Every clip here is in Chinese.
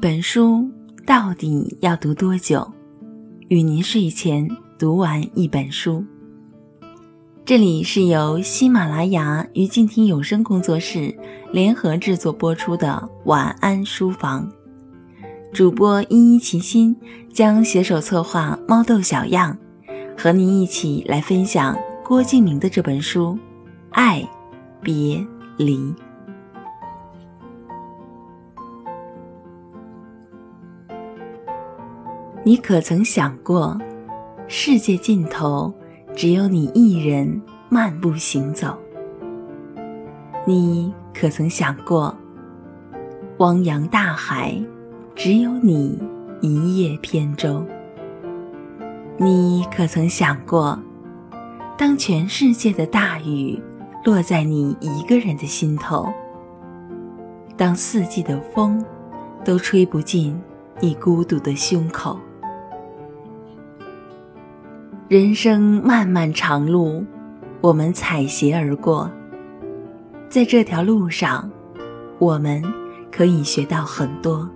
本书到底要读多久？与您睡前读完一本书。这里是由喜马拉雅与静听有声工作室联合制作播出的晚安书房。主播依依齐心将携手策划猫豆小样，和您一起来分享郭敬明的这本书《爱别离》。你可曾想过，世界尽头只有你一人漫步行走？你可曾想过，汪洋大海？只有你一叶扁舟。你可曾想过，当全世界的大雨落在你一个人的心头，当四季的风都吹不进你孤独的胸口？人生漫漫长路，我们采撷而过，在这条路上，我们可以学到很多。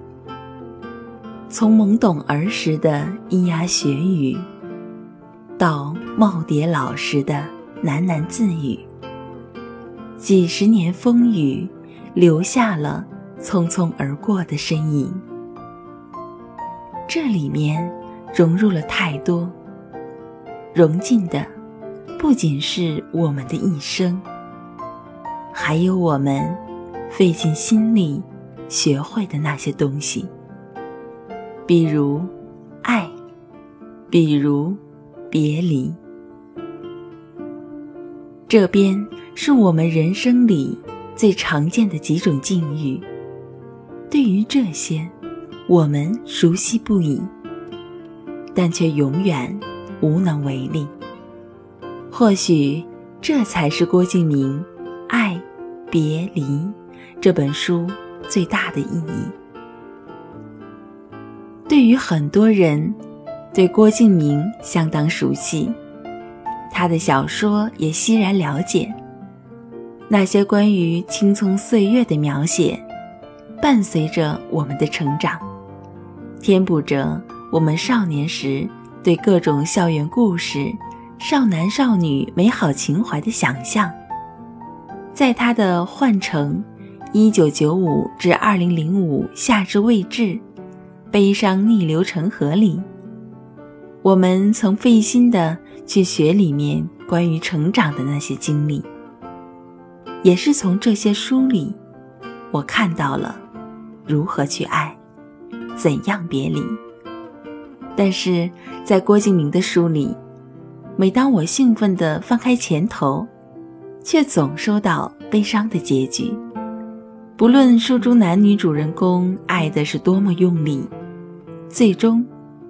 从懵懂儿时的咿呀学语，到耄耋老时的喃喃自语，几十年风雨留下了匆匆而过的身影。这里面融入了太多，融进的不仅是我们的一生，还有我们费尽心力学会的那些东西。比如，爱；比如，别离。这边是我们人生里最常见的几种境遇。对于这些，我们熟悉不已，但却永远无能为力。或许，这才是郭敬明《爱别离》这本书最大的意义。对于很多人，对郭敬明相当熟悉，他的小说也欣然了解。那些关于青葱岁月的描写，伴随着我们的成长，填补着我们少年时对各种校园故事、少男少女美好情怀的想象。在他的《幻城》（一九九五至二零零五）夏至未至。悲伤逆流成河里，我们曾费心的去学里面关于成长的那些经历，也是从这些书里，我看到了如何去爱，怎样别离。但是在郭敬明的书里，每当我兴奋地翻开前头，却总收到悲伤的结局。不论书中男女主人公爱的是多么用力。最终，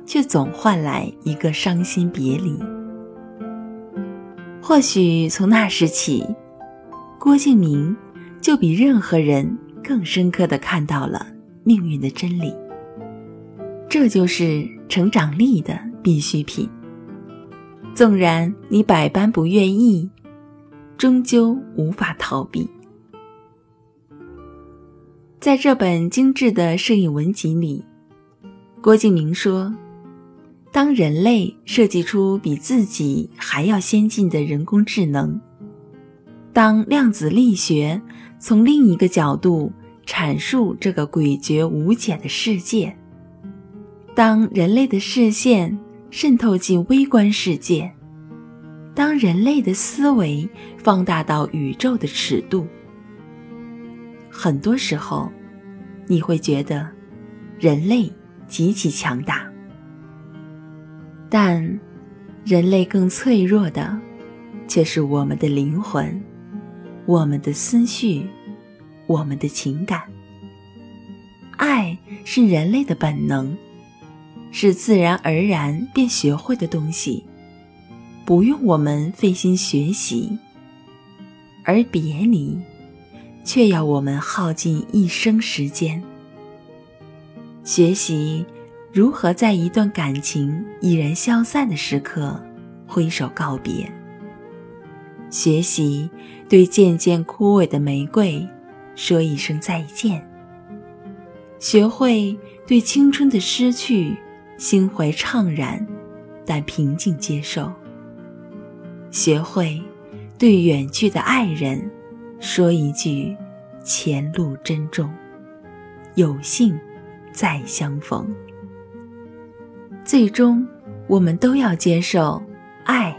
却总换来一个伤心别离。或许从那时起，郭敬明就比任何人更深刻的看到了命运的真理。这就是成长力的必需品。纵然你百般不愿意，终究无法逃避。在这本精致的摄影文集里。郭敬明说：“当人类设计出比自己还要先进的人工智能，当量子力学从另一个角度阐述这个诡谲无解的世界，当人类的视线渗透进微观世界，当人类的思维放大到宇宙的尺度，很多时候，你会觉得人类。”极其强大，但人类更脆弱的，却是我们的灵魂、我们的思绪、我们的情感。爱是人类的本能，是自然而然便学会的东西，不用我们费心学习；而别离，却要我们耗尽一生时间。学习如何在一段感情已然消散的时刻挥手告别。学习对渐渐枯萎的玫瑰说一声再见。学会对青春的失去心怀怅然，但平静接受。学会对远去的爱人说一句“前路珍重，有幸再相逢”。最终，我们都要接受爱、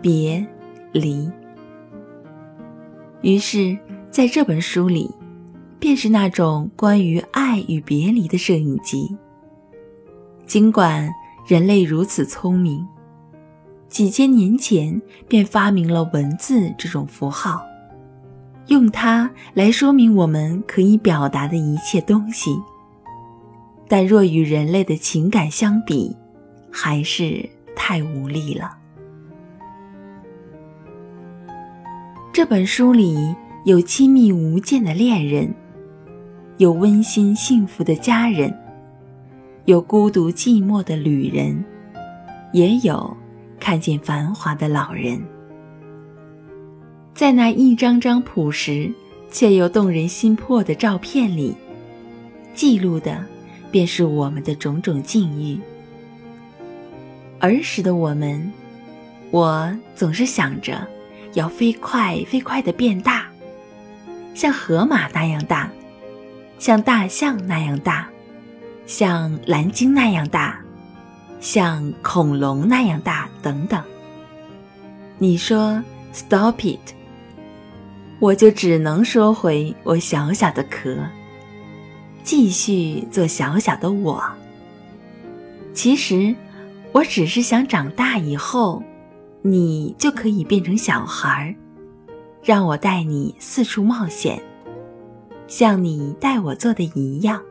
别、离。于是，在这本书里，便是那种关于爱与别离的摄影集。尽管人类如此聪明，几千年前便发明了文字这种符号，用它来说明我们可以表达的一切东西。但若与人类的情感相比，还是太无力了。这本书里有亲密无间的恋人，有温馨幸福的家人，有孤独寂寞的旅人，也有看见繁华的老人。在那一张张朴实却又动人心魄的照片里，记录的。便是我们的种种境遇。儿时的我们，我总是想着要飞快飞快的变大，像河马那样大，像大象那样大，像蓝鲸那样大，像恐龙那样大，等等。你说 “stop it”，我就只能说回我小小的壳。继续做小小的我。其实，我只是想长大以后，你就可以变成小孩，让我带你四处冒险，像你带我做的一样。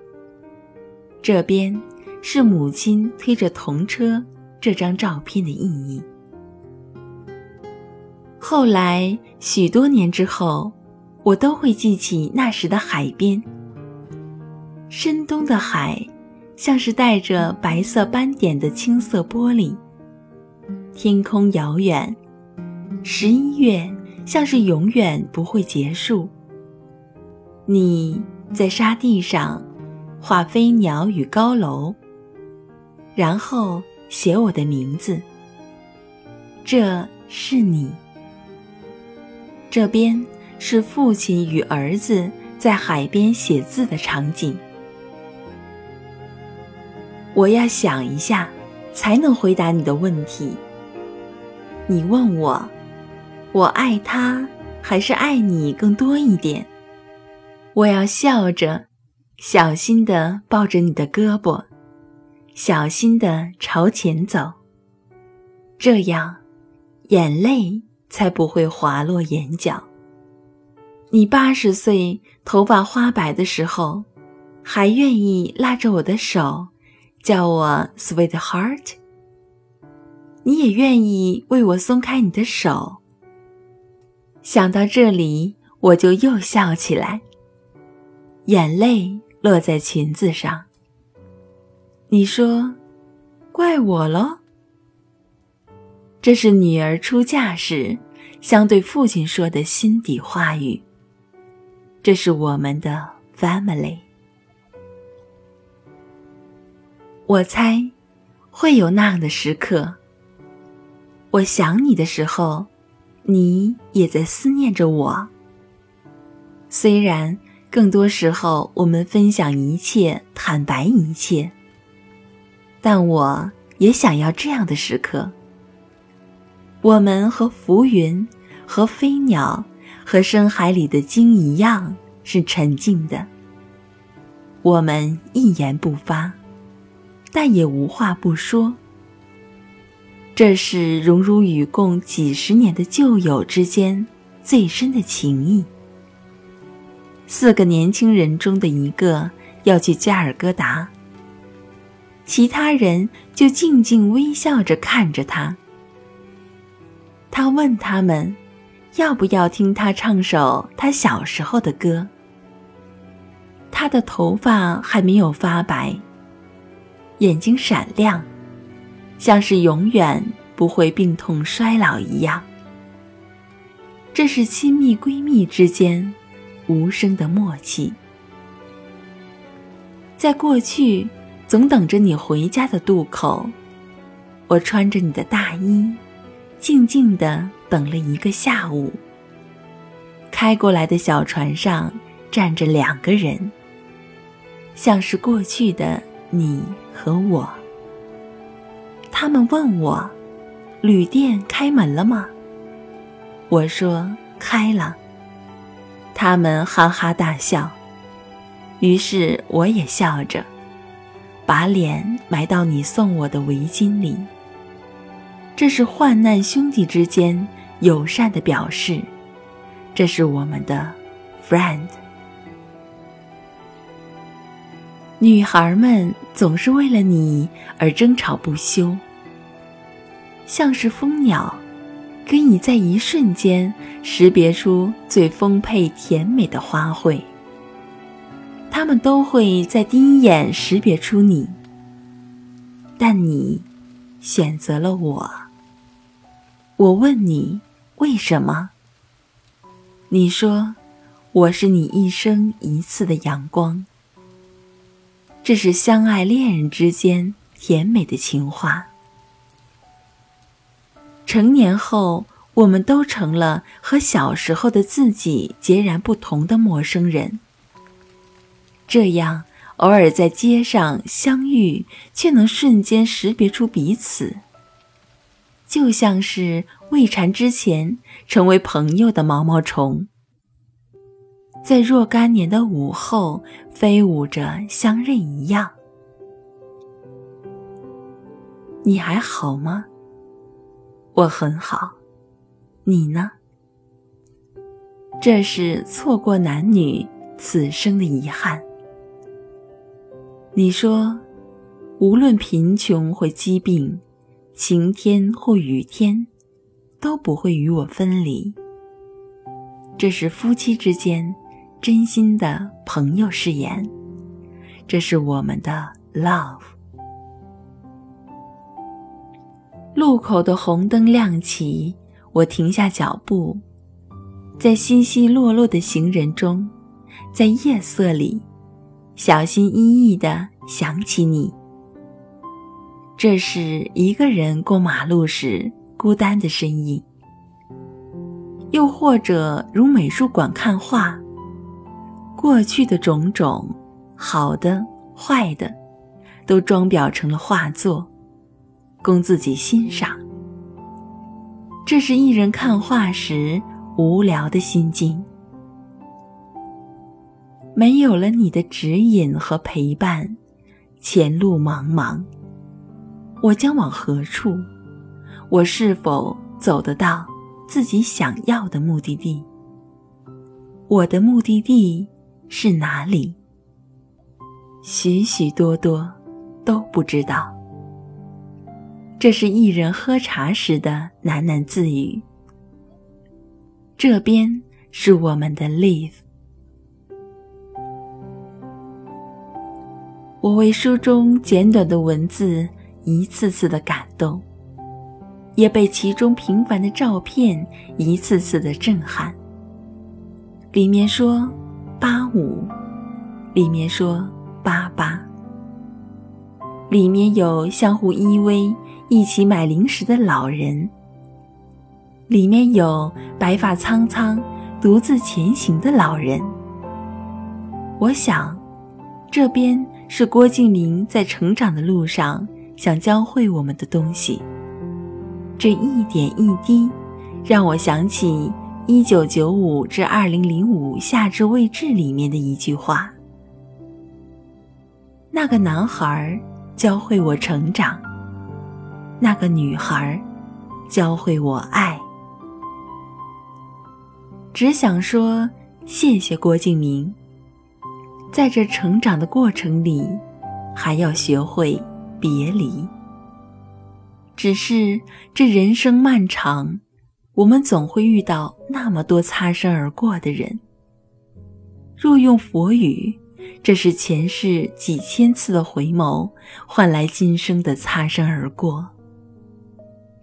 这边是母亲推着童车这张照片的意义。后来许多年之后，我都会记起那时的海边。深冬的海，像是带着白色斑点的青色玻璃。天空遥远，十一月像是永远不会结束。你在沙地上画飞鸟与高楼，然后写我的名字。这是你。这边是父亲与儿子在海边写字的场景。我要想一下，才能回答你的问题。你问我，我爱他还是爱你更多一点？我要笑着，小心地抱着你的胳膊，小心地朝前走。这样，眼泪才不会滑落眼角。你八十岁头发花白的时候，还愿意拉着我的手？叫我 sweetheart，你也愿意为我松开你的手。想到这里，我就又笑起来，眼泪落在裙子上。你说，怪我喽？这是女儿出嫁时相对父亲说的心底话语。这是我们的 family。我猜，会有那样的时刻。我想你的时候，你也在思念着我。虽然更多时候我们分享一切，坦白一切，但我也想要这样的时刻。我们和浮云、和飞鸟、和深海里的鲸一样，是沉静的。我们一言不发。但也无话不说。这是荣辱与共几十年的旧友之间最深的情谊。四个年轻人中的一个要去加尔各答，其他人就静静微笑着看着他。他问他们，要不要听他唱首他小时候的歌。他的头发还没有发白。眼睛闪亮，像是永远不会病痛衰老一样。这是亲密闺蜜之间无声的默契。在过去，总等着你回家的渡口，我穿着你的大衣，静静地等了一个下午。开过来的小船上站着两个人，像是过去的你和我。他们问我：“旅店开门了吗？”我说：“开了。”他们哈哈大笑，于是我也笑着，把脸埋到你送我的围巾里。这是患难兄弟之间友善的表示，这是我们的 friend。女孩们总是为了你而争吵不休，像是蜂鸟。可以在一瞬间识别出最丰沛甜美的花卉。它们都会在第一眼识别出你，但你选择了我。我问你为什么？你说我是你一生一次的阳光。这是相爱恋人之间甜美的情话。成年后，我们都成了和小时候的自己截然不同的陌生人。这样，偶尔在街上相遇，却能瞬间识别出彼此，就像是未缠之前成为朋友的毛毛虫，在若干年的午后飞舞着相认一样。你还好吗？我很好，你呢？这是错过男女此生的遗憾。你说，无论贫穷或疾病，晴天或雨天，都不会与我分离。这是夫妻之间真心的朋友誓言，这是我们的 love。路口的红灯亮起，我停下脚步，在稀稀落落的行人中，在夜色里，小心翼翼地想起你。这是一个人过马路时孤单的身影，又或者如美术馆看画，过去的种种，好的、坏的，都装裱成了画作。供自己欣赏，这是一人看画时无聊的心境。没有了你的指引和陪伴，前路茫茫，我将往何处？我是否走得到自己想要的目的地？我的目的地是哪里？许许多多都不知道。这是一人喝茶时的喃喃自语。这边是我们的 live。我为书中简短的文字一次次的感动，也被其中平凡的照片一次次的震撼。里面说八五，里面说八八，里面有相互依偎。一起买零食的老人，里面有白发苍苍、独自前行的老人。我想，这边是郭敬明在成长的路上想教会我们的东西。这一点一滴，让我想起一九九五至二零零五夏至未至里面的一句话：“那个男孩教会我成长。”那个女孩，教会我爱。只想说谢谢郭敬明，在这成长的过程里，还要学会别离。只是这人生漫长，我们总会遇到那么多擦身而过的人。若用佛语，这是前世几千次的回眸，换来今生的擦身而过。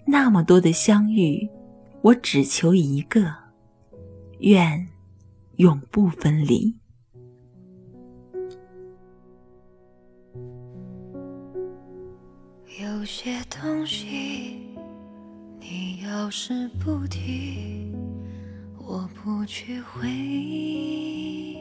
那么多的相遇我只求一个愿永不分离。有些东西你要是不提我不去回忆。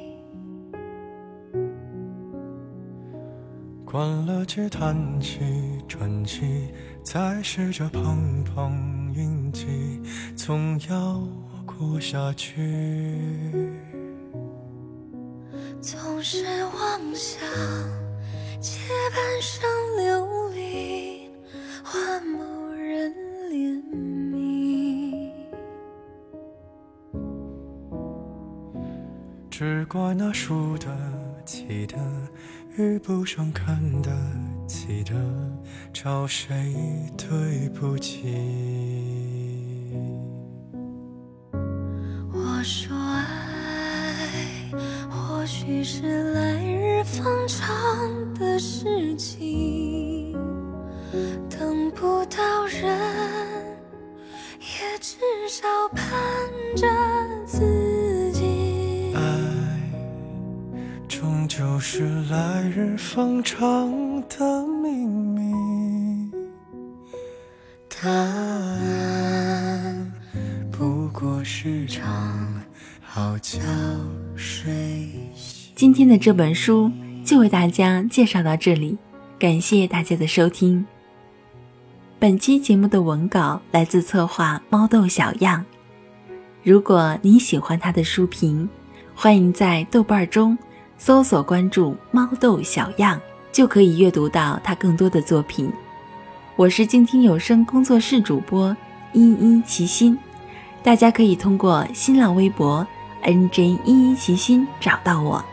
关了起叹息喘息再试着碰碰运气，总要过下去。总是妄想借半生流离换某人怜悯，只怪那输得起的遇不上看得记得，找谁对不起？我说爱或许是来日方长来日方长的秘密，答案不过是场好觉睡醒。今天的这本书就为大家介绍到这里，感谢大家的收听。本期节目的文稿来自策划猫豆小样。如果你喜欢他的书评，欢迎在豆瓣中搜索关注“猫豆小样”，就可以阅读到他更多的作品。我是静听有声工作室主播依依齐心，大家可以通过新浪微博 “nj 依依齐心”找到我。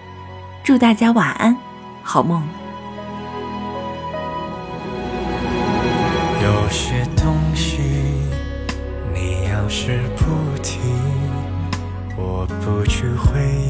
祝大家晚安，好梦。有些东西，你要是不提，我不去回忆。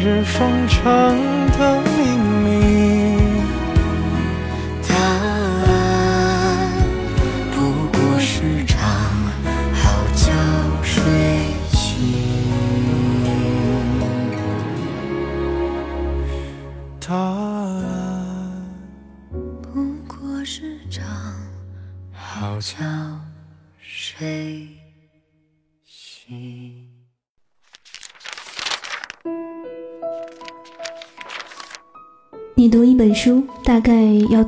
日方长的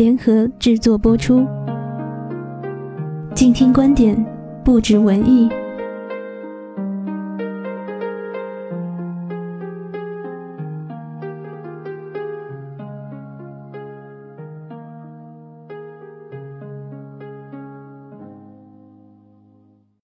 联合制作播出。静听观点，不止文艺。